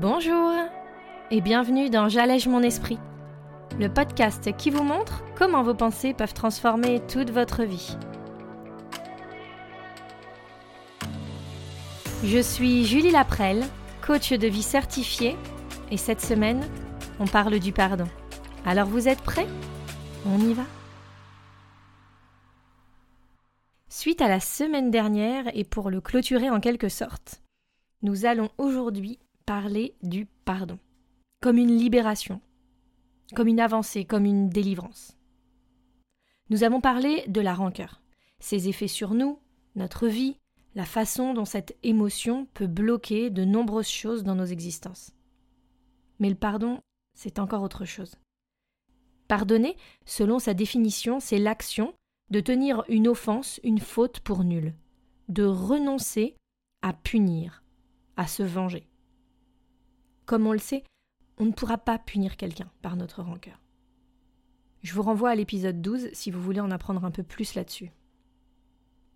Bonjour et bienvenue dans J'allège mon esprit, le podcast qui vous montre comment vos pensées peuvent transformer toute votre vie. Je suis Julie Laprelle, coach de vie certifiée, et cette semaine, on parle du pardon. Alors vous êtes prêts? On y va Suite à la semaine dernière, et pour le clôturer en quelque sorte, nous allons aujourd'hui parler du pardon, comme une libération, comme une avancée, comme une délivrance. Nous avons parlé de la rancœur, ses effets sur nous, notre vie, la façon dont cette émotion peut bloquer de nombreuses choses dans nos existences. Mais le pardon, c'est encore autre chose. Pardonner, selon sa définition, c'est l'action de tenir une offense, une faute pour nulle, de renoncer à punir, à se venger. Comme on le sait, on ne pourra pas punir quelqu'un par notre rancœur. Je vous renvoie à l'épisode 12 si vous voulez en apprendre un peu plus là-dessus.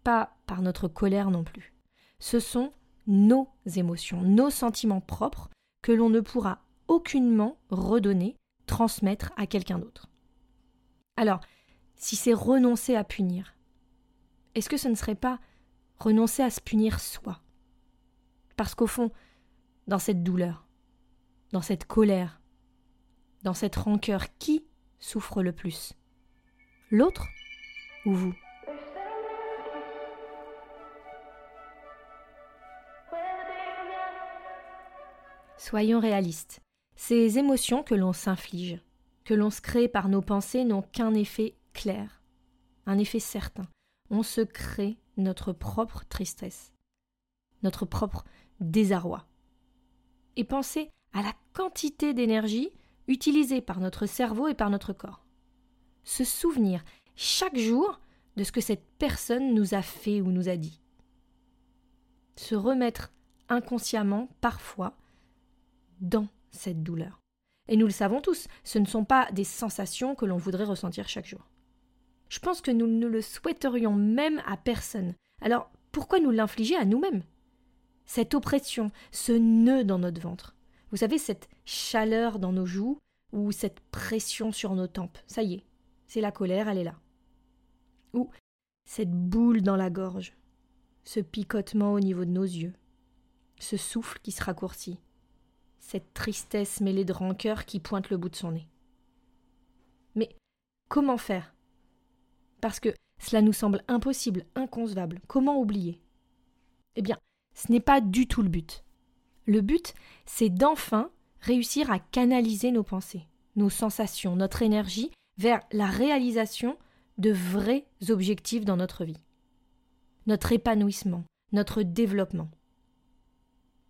Pas par notre colère non plus. Ce sont nos émotions, nos sentiments propres que l'on ne pourra aucunement redonner, transmettre à quelqu'un d'autre. Alors, si c'est renoncer à punir, est-ce que ce ne serait pas renoncer à se punir soi? Parce qu'au fond, dans cette douleur, dans cette colère, dans cette rancœur, qui souffre le plus L'autre ou vous? Soyons réalistes. Ces émotions que l'on s'inflige, que l'on se crée par nos pensées, n'ont qu'un effet clair, un effet certain. On se crée notre propre tristesse, notre propre désarroi. Et pensez à la quantité d'énergie utilisée par notre cerveau et par notre corps. Se souvenir chaque jour de ce que cette personne nous a fait ou nous a dit. Se remettre inconsciemment, parfois, dans cette douleur. Et nous le savons tous, ce ne sont pas des sensations que l'on voudrait ressentir chaque jour. Je pense que nous ne le souhaiterions même à personne. Alors pourquoi nous l'infliger à nous-mêmes? Cette oppression, ce nœud dans notre ventre. Vous savez, cette chaleur dans nos joues ou cette pression sur nos tempes. Ça y est, c'est la colère, elle est là. Ou cette boule dans la gorge, ce picotement au niveau de nos yeux, ce souffle qui se raccourcit, cette tristesse mêlée de rancœur qui pointe le bout de son nez. Mais comment faire? Parce que cela nous semble impossible, inconcevable. Comment oublier? Eh bien, ce n'est pas du tout le but. Le but, c'est d'enfin réussir à canaliser nos pensées, nos sensations, notre énergie vers la réalisation de vrais objectifs dans notre vie. Notre épanouissement, notre développement.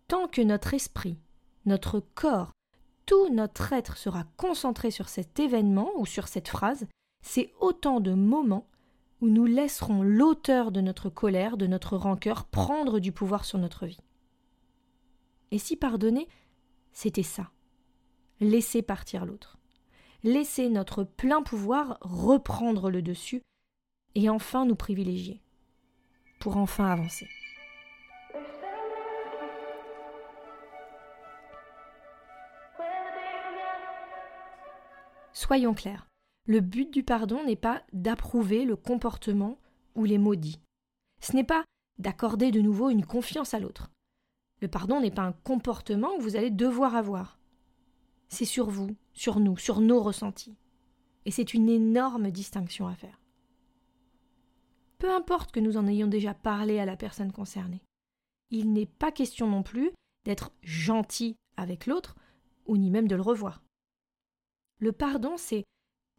Tant que notre esprit, notre corps, tout notre être sera concentré sur cet événement ou sur cette phrase, c'est autant de moments où nous laisserons l'auteur de notre colère, de notre rancœur prendre du pouvoir sur notre vie. Et si pardonner, c'était ça. Laisser partir l'autre. Laisser notre plein pouvoir reprendre le dessus et enfin nous privilégier. Pour enfin avancer. Soyons clairs, le but du pardon n'est pas d'approuver le comportement ou les maudits. Ce n'est pas d'accorder de nouveau une confiance à l'autre. Le pardon n'est pas un comportement que vous allez devoir avoir. C'est sur vous, sur nous, sur nos ressentis. Et c'est une énorme distinction à faire. Peu importe que nous en ayons déjà parlé à la personne concernée. Il n'est pas question non plus d'être gentil avec l'autre, ou ni même de le revoir. Le pardon, c'est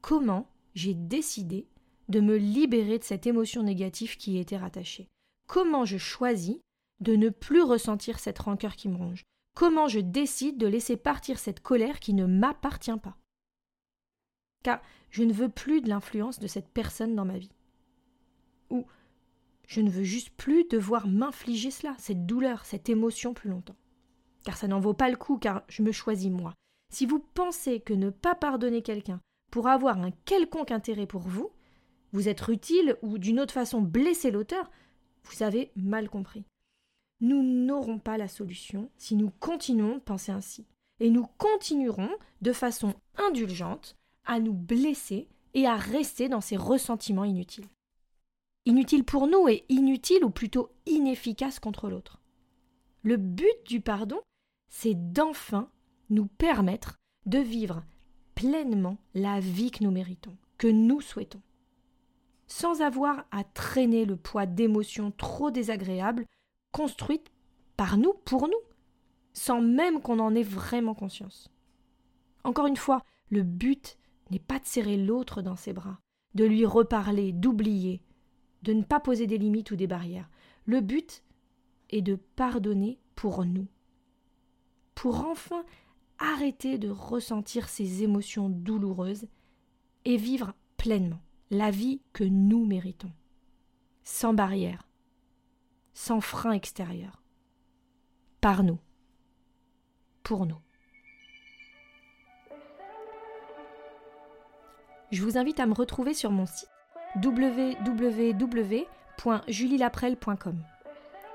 comment j'ai décidé de me libérer de cette émotion négative qui y était rattachée. Comment je choisis de ne plus ressentir cette rancœur qui me ronge Comment je décide de laisser partir cette colère qui ne m'appartient pas? Car je ne veux plus de l'influence de cette personne dans ma vie. Ou je ne veux juste plus devoir m'infliger cela, cette douleur, cette émotion plus longtemps. Car ça n'en vaut pas le coup, car je me choisis moi. Si vous pensez que ne pas pardonner quelqu'un pour avoir un quelconque intérêt pour vous, vous être utile ou d'une autre façon blesser l'auteur, vous avez mal compris. Nous n'aurons pas la solution si nous continuons de penser ainsi. Et nous continuerons de façon indulgente à nous blesser et à rester dans ces ressentiments inutiles. Inutiles pour nous et inutiles ou plutôt inefficaces contre l'autre. Le but du pardon, c'est d'enfin nous permettre de vivre pleinement la vie que nous méritons, que nous souhaitons, sans avoir à traîner le poids d'émotions trop désagréables construites par nous pour nous, sans même qu'on en ait vraiment conscience. Encore une fois, le but n'est pas de serrer l'autre dans ses bras, de lui reparler, d'oublier, de ne pas poser des limites ou des barrières. Le but est de pardonner pour nous, pour enfin arrêter de ressentir ces émotions douloureuses et vivre pleinement la vie que nous méritons, sans barrière, sans frein extérieur, par nous, pour nous. Je vous invite à me retrouver sur mon site www.julielaprel.com.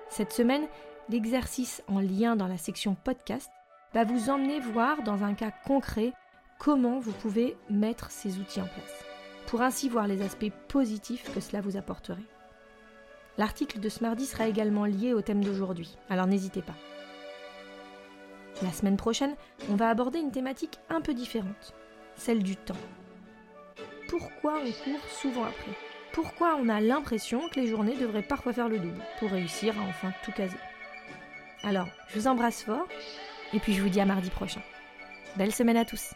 Cette semaine, l'exercice en lien dans la section podcast va vous emmener voir dans un cas concret comment vous pouvez mettre ces outils en place, pour ainsi voir les aspects positifs que cela vous apporterait. L'article de ce mardi sera également lié au thème d'aujourd'hui, alors n'hésitez pas. La semaine prochaine, on va aborder une thématique un peu différente, celle du temps. Pourquoi on court souvent après? Pourquoi on a l'impression que les journées devraient parfois faire le double pour réussir à enfin tout caser? Alors, je vous embrasse fort et puis je vous dis à mardi prochain. Belle semaine à tous